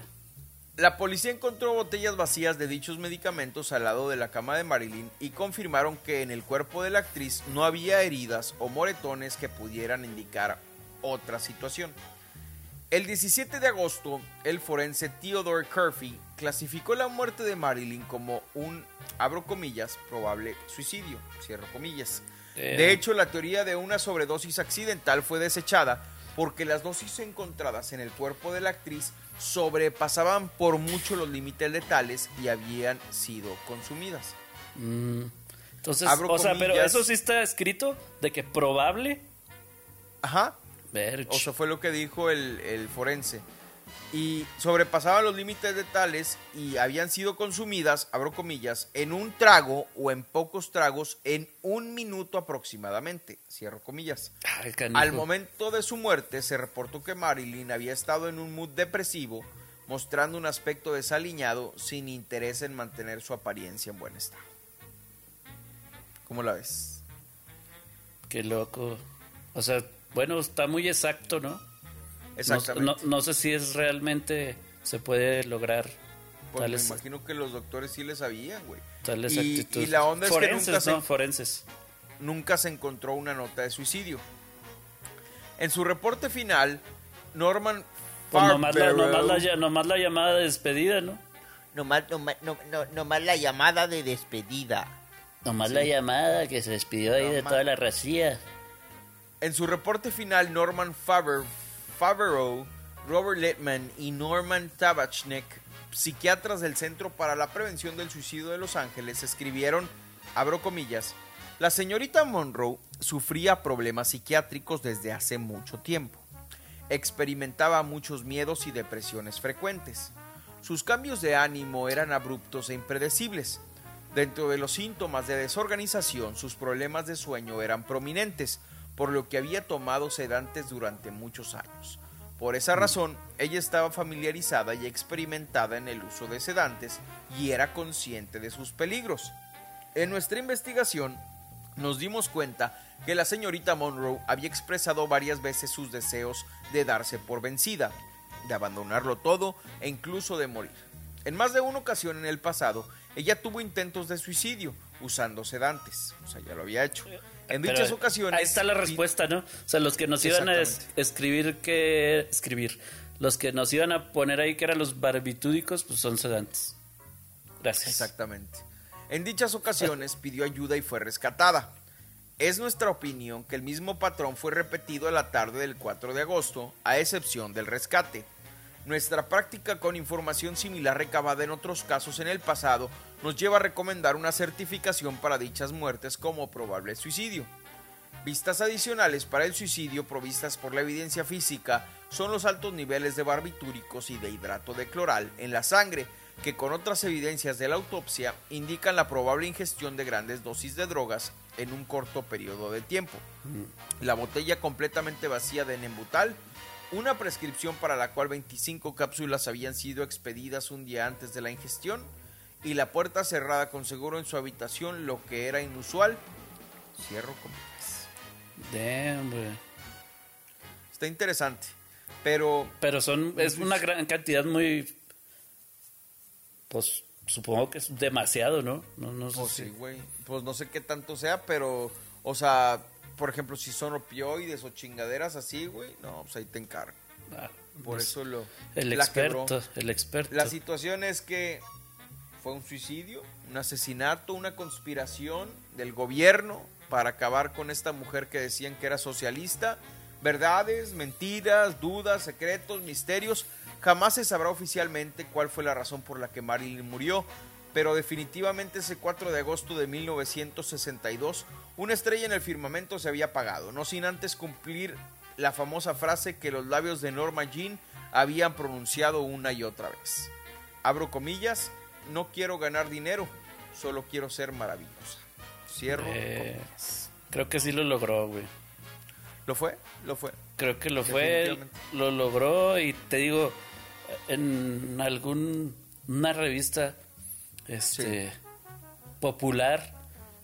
B: La policía encontró botellas vacías de dichos medicamentos al lado de la cama de Marilyn y confirmaron que en el cuerpo de la actriz no había heridas o moretones que pudieran indicar otra situación. El 17 de agosto, el forense Theodore Curfey clasificó la muerte de Marilyn como un, abro comillas, probable suicidio, cierro comillas.
A: Eh.
B: De hecho, la teoría de una sobredosis accidental fue desechada porque las dosis encontradas en el cuerpo de la actriz sobrepasaban por mucho los límites letales y habían sido consumidas.
A: Mm. Entonces,
B: Abro
A: o sea, pero
B: comillas.
A: eso sí está escrito de que probable...
B: Ajá,
A: Verge.
B: o sea, fue lo que dijo el, el forense. Y sobrepasaban los límites letales y habían sido consumidas, abro comillas, en un trago o en pocos tragos en un minuto aproximadamente, cierro comillas.
A: Ay.
B: Al momento de su muerte se reportó que Marilyn había estado en un mood depresivo, mostrando un aspecto desaliñado sin interés en mantener su apariencia en buen estado. ¿Cómo la ves?
A: Qué loco. O sea, bueno, está muy exacto, ¿no?
B: Exactamente.
A: No, no, sé si es realmente se puede lograr.
B: Pues me imagino que los doctores sí le sabían, güey.
A: Tal
B: y, y, la onda es que nunca se,
A: forenses.
B: nunca se encontró una nota de suicidio. En su reporte final, Norman
A: pues nomás, la, nomás, la, llamada de despedida, ¿no?
C: Nomás, nomás, no, nomás la llamada de despedida.
A: Nomás la llamada que se despidió ahí de toda la racía.
B: En su reporte final, Norman Favreau, Robert Littman y Norman Tabachnik, psiquiatras del Centro para la Prevención del Suicidio de Los Ángeles, escribieron, abro comillas, la señorita Monroe sufría problemas psiquiátricos desde hace mucho tiempo. Experimentaba muchos miedos y depresiones frecuentes. Sus cambios de ánimo eran abruptos e impredecibles. Dentro de los síntomas de desorganización, sus problemas de sueño eran prominentes, por lo que había tomado sedantes durante muchos años. Por esa razón, ella estaba familiarizada y experimentada en el uso de sedantes y era consciente de sus peligros. En nuestra investigación, nos dimos cuenta que la señorita Monroe había expresado varias veces sus deseos de darse por vencida, de abandonarlo todo e incluso de morir. En más de una ocasión en el pasado, ella tuvo intentos de suicidio usando sedantes, o sea, ya lo había hecho. En dichas ocasiones...
A: Ahí está la respuesta, ¿no? O sea, los que nos iban a escribir que... Escribir. Los que nos iban a poner ahí que eran los barbitúdicos, pues son sedantes. Gracias.
B: Exactamente. En dichas ocasiones (laughs) pidió ayuda y fue rescatada. Es nuestra opinión que el mismo patrón fue repetido a la tarde del 4 de agosto, a excepción del rescate. Nuestra práctica con información similar recabada en otros casos en el pasado nos lleva a recomendar una certificación para dichas muertes como probable suicidio. Vistas adicionales para el suicidio provistas por la evidencia física son los altos niveles de barbitúricos y de hidrato de cloral en la sangre, que con otras evidencias de la autopsia indican la probable ingestión de grandes dosis de drogas en un corto periodo de tiempo. La botella completamente vacía de Nembutal, una prescripción para la cual 25 cápsulas habían sido expedidas un día antes de la ingestión, y la puerta cerrada con seguro en su habitación, lo que era inusual. Cierro comillas.
A: Damn,
B: Está interesante. Pero.
A: Pero son. Es una gran cantidad muy pues supongo que es demasiado, ¿no? No, no
B: sé. Pues sí, güey. Pues no sé qué tanto sea, pero, o sea, por ejemplo, si son opioides o chingaderas así, güey, no, pues ahí te encargo. Ah, por pues, eso lo.
A: El experto, el experto.
B: La situación es que fue un suicidio, un asesinato, una conspiración del gobierno para acabar con esta mujer que decían que era socialista. Verdades, mentiras, dudas, secretos, misterios Jamás se sabrá oficialmente cuál fue la razón por la que Marilyn murió, pero definitivamente ese 4 de agosto de 1962 una estrella en el firmamento se había apagado, no sin antes cumplir la famosa frase que los labios de Norma Jean habían pronunciado una y otra vez. Abro comillas, no quiero ganar dinero, solo quiero ser maravillosa. Cierro.
A: Eh, creo que sí lo logró, güey.
B: ¿Lo fue? Lo fue.
A: Creo que lo fue, lo logró y te digo, en algún una revista este popular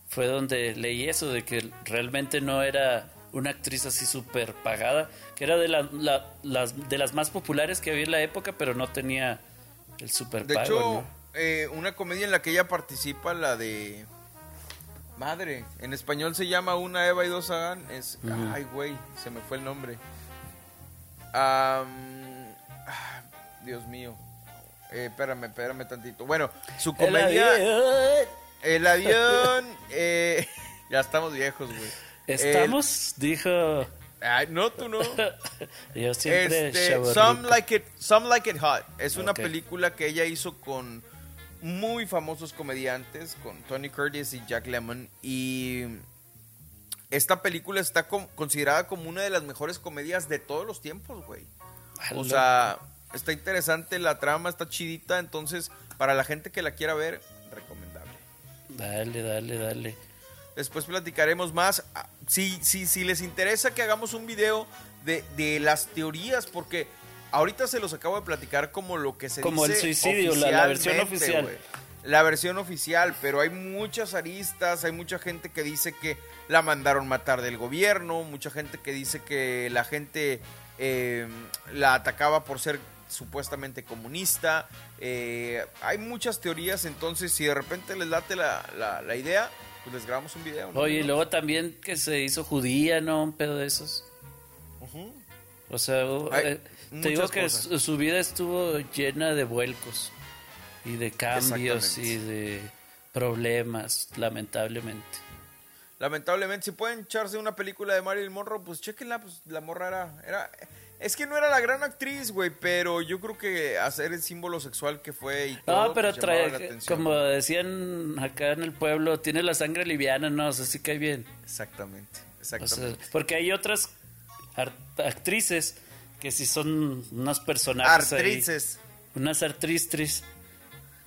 A: fue donde leí eso de que realmente no era una actriz así súper pagada, que era de las de las más populares que había en la época, pero no tenía el super
B: De hecho, eh, una comedia en la que ella participa, la de Madre, en español se llama Una Eva y dos Adán, es ay güey, se me fue el nombre. Dios mío. Eh, espérame, espérame tantito. Bueno, su comedia. El avión. Eh, (laughs) ya estamos viejos, güey.
A: ¿Estamos? Dijo.
B: Ay, no, tú no. (laughs)
A: Yo siempre.
B: Este, Some like, it, Some like It Hot. Es una película que ella hizo con muy famosos comediantes, con Tony Curtis y Jack Lemmon. Y esta película está considerada como una de las mejores comedias de todos los tiempos, güey. O sea, está interesante, la trama está chidita, entonces para la gente que la quiera ver, recomendable.
A: Dale, dale, dale.
B: Después platicaremos más. Ah, si, si, si les interesa que hagamos un video de, las teorías, porque ahorita se los acabo de platicar como lo que se
A: Como el
B: dice
A: suicidio, la- la versión oficial.
B: La versión oficial, pero hay muchas aristas, hay mucha gente que dice que la mandaron matar del gobierno, mucha gente que dice que la gente eh, la atacaba por ser supuestamente comunista. eh, hay muchas teorías, entonces si de repente les late la, la- la idea, pues les grabamos un video. ¿no?
A: Oye, y luego también que se hizo judía, ¿no? Un pedo de esos. O sea,
B: Hay
A: eh, te digo que su, su vida estuvo llena de vuelcos y de cambios y de problemas, lamentablemente.
B: Lamentablemente, si pueden echarse una película de Marilyn Monroe, pues chequenla, pues la morra era, era- Es que no era la gran actriz, güey, pero yo creo que hacer el símbolo sexual que fue y todo,
A: No, pero
B: pues, la
A: trae, como decían acá en el pueblo, tiene la sangre liviana, ¿no? O sea, sí cae bien.
B: Exactamente,
A: O sea,
B: exactamente.
A: porque hay otras actrices que sí son unos personajes ahí.
B: Artrices.
A: unas artistris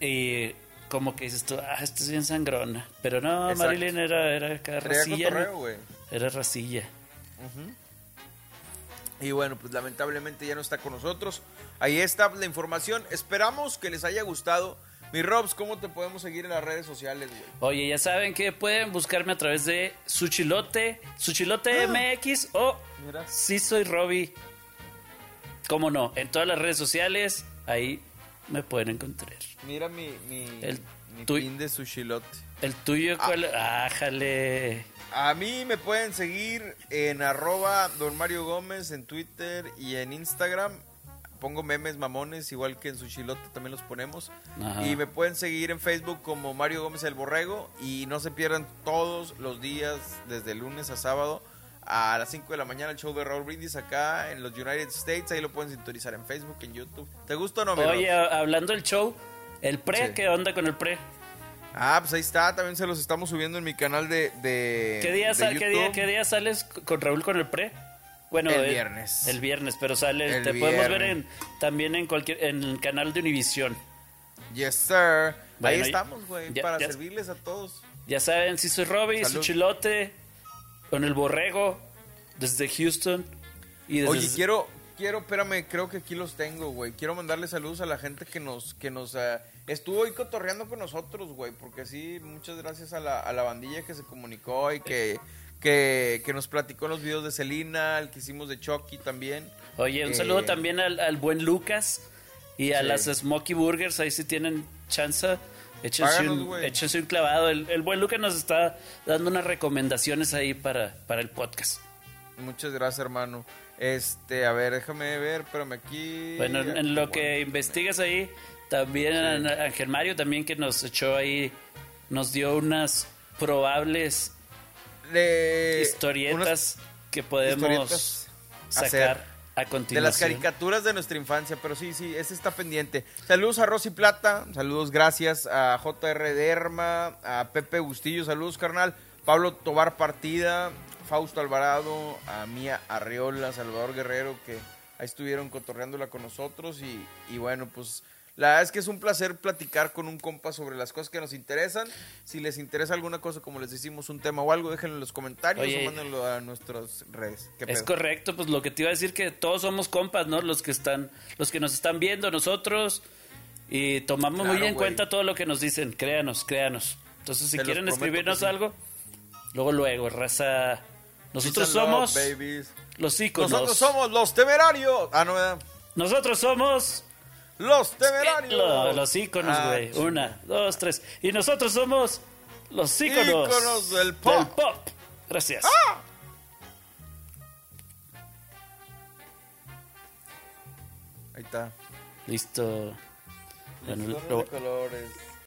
A: y como que dices tú, ah, esto es bien sangrona. Pero no,
B: Exacto.
A: Marilyn era, era acá racilla. Era racilla.
B: Y bueno, pues lamentablemente ya no está con nosotros. Ahí está la información. Esperamos que les haya gustado. Mi Robs, ¿cómo te podemos seguir en las redes sociales, güey?
A: Oye, ya saben que pueden buscarme a través de Suchilote, Suchilote MX o
B: Ah. Mira.
A: Sí Soy Robbie. ¿Cómo no? En todas las redes sociales, ahí me pueden encontrar.
B: Mira mi, mi,
A: El
B: mi pin de sushilote.
A: ¿El tuyo cuál? Ah, jale.
B: A mí me pueden seguir en arroba don Mario Gómez en Twitter y en Instagram. Pongo memes mamones, igual que en Sushilote también los ponemos.
A: Ajá.
B: Y me pueden seguir en Facebook como Mario Gómez el Borrego. Y no se pierdan todos los días, desde lunes a sábado, a las 5 de la mañana, el show de Raúl Brindis acá en los United States. Ahí lo pueden sintonizar en Facebook, en YouTube. ¿Te gusta o no, mi
A: Oye,
B: Rob?
A: hablando del show, el pre,
B: Sí.
A: ¿qué onda con el pre?
B: Ah, pues ahí está. También se los estamos subiendo en mi canal de, de
A: ¿Qué día,
B: de
A: ¿qué, día. ¿Qué día sales con Raúl con el pre? Bueno,
B: El
A: eh,
B: viernes.
A: El viernes, pero sale,
B: El
A: te podemos ver en, también en cualquier en el canal de Univision.
B: Yes, sir. Ahí estamos, güey, para
A: ya-
B: servirles a todos.
A: Ya saben, si soy Robbie,
B: Salud.
A: su chilote, con el borrego, desde Houston. Y desde
B: Oye, quiero, quiero, espérame, creo que aquí los tengo, güey. Quiero mandarle saludos a la gente que nos, que nos eh, estuvo ahí cotorreando con nosotros, güey. Porque sí, muchas gracias a la, a la bandilla que se comunicó y que, que, que nos platicó los videos de Celina, el que hicimos de Chucky también.
A: Oye, un
B: Eh,
A: saludo también al, al buen Lucas y a
B: Sí.
A: las Smoky Burgers, ahí si tienen chance. Échense un,
B: güey.
A: échense un clavado. El, el buen Lucas nos está dando unas recomendaciones ahí para, para el podcast.
B: Muchas gracias, hermano. Este, a ver, déjame ver, espérame aquí.
A: Bueno, en, en lo que investigas ahí, también Ángel Mario también que nos echó ahí, nos dio unas probables
B: De-
A: historietas
B: unas-
A: que podemos
B: historietas
A: sacar
B: hacer.
A: A
B: De las caricaturas de nuestra infancia, pero sí, sí, ese está pendiente. Saludos a Rosy Plata, saludos, gracias a JR Derma, a Pepe Bustillo, saludos, carnal. Pablo Tobar Partida, Fausto Alvarado, a Mía Arreola, Salvador Guerrero, que ahí estuvieron cotorreándola con nosotros. Y, y bueno, pues la verdad es que es un placer platicar con un compa sobre las cosas que nos interesan. Si les interesa alguna cosa, como les decimos, un tema o algo, déjenlo en los comentarios
A: Oye.
B: o mándenlo a nuestras redes. ¿Qué
A: Es correcto, pues lo que te iba a decir que todos somos compas, ¿no? Los que están, los que nos están viendo nosotros y tomamos muy
B: Claro,
A: en
B: güey.
A: cuenta todo lo que nos dicen, créanos, créanos. Entonces, si quieren escribirnos
B: sí.
A: algo, luego, luego, raza. Nosotros
B: love,
A: somos
B: babies.
A: los íconos.
B: Nosotros somos los temerarios. Ah, no, ¿verdad?
A: Nosotros somos
B: Los temerarios.
A: lo- los íconos,
B: Ah,
A: güey.
B: chinga.
A: Una, dos, tres. Y nosotros somos los íconos,
B: Íconos del pop.
A: pop. Gracias.
B: Ahí está.
A: Listo. Bueno,
B: Millones
A: lo-
B: de colores.